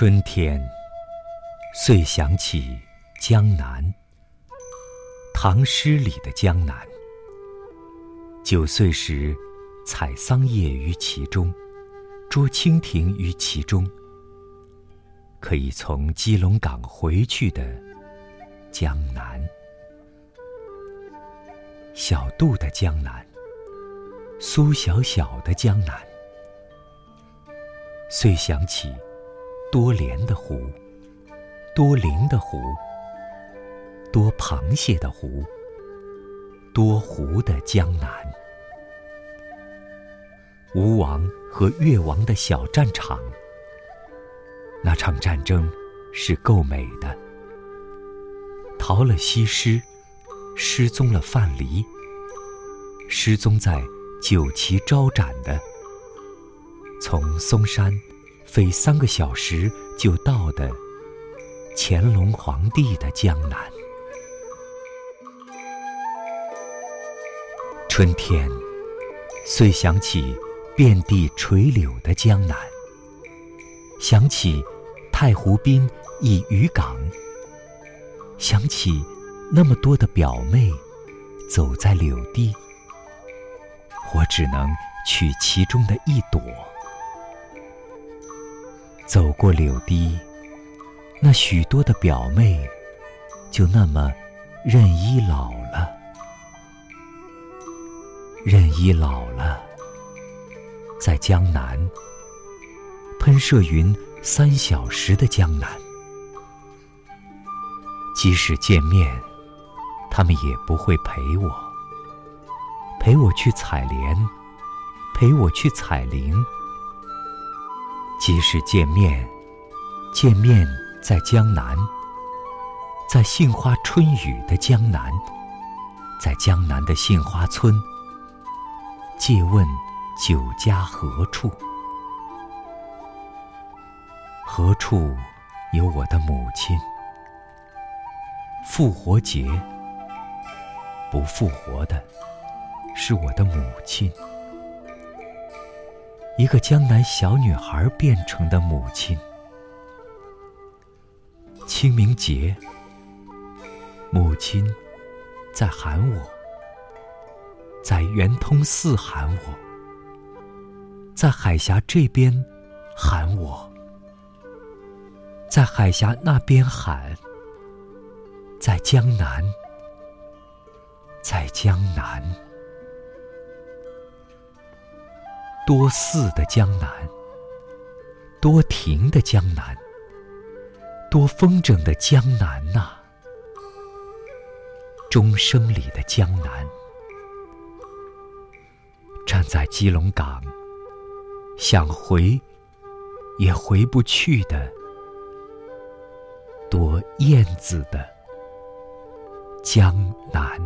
春天，遂想起江南。唐诗里的江南，九岁时采桑叶于其中，捉蜻蜓于其中。可以从基隆港回去的江南，小杜的江南，苏小小的江南，遂想起。多莲的湖，多灵的湖，多螃蟹的湖，多湖的江南。吴王和越王的小战场，那场战争是够美的。逃了西施，失踪了范蠡，失踪在酒旗招展的，从嵩山。飞三个小时就到的乾隆皇帝的江南。春天，遂想起遍地垂柳的江南，想起太湖滨一渔港，想起那么多的表妹走在柳堤，我只能取其中的一朵。走过柳堤，那许多的表妹，就那么任依老了，任依老了，在江南喷射云三小时的江南，即使见面，他们也不会陪我，陪我去采莲，陪我去采菱。即使见面，见面在江南，在杏花春雨的江南，在江南的杏花村，借问酒家何处？何处有我的母亲？复活节不复活的，是我的母亲。一个江南小女孩变成的母亲。清明节，母亲在喊我，在圆通寺喊我，在海峡这边喊我，在海峡那边喊，在江南，在江南。多寺的江南，多亭的江南，多风筝的江南呐！钟声里的江南，站在基隆港，想回也回不去的，多燕子的江南。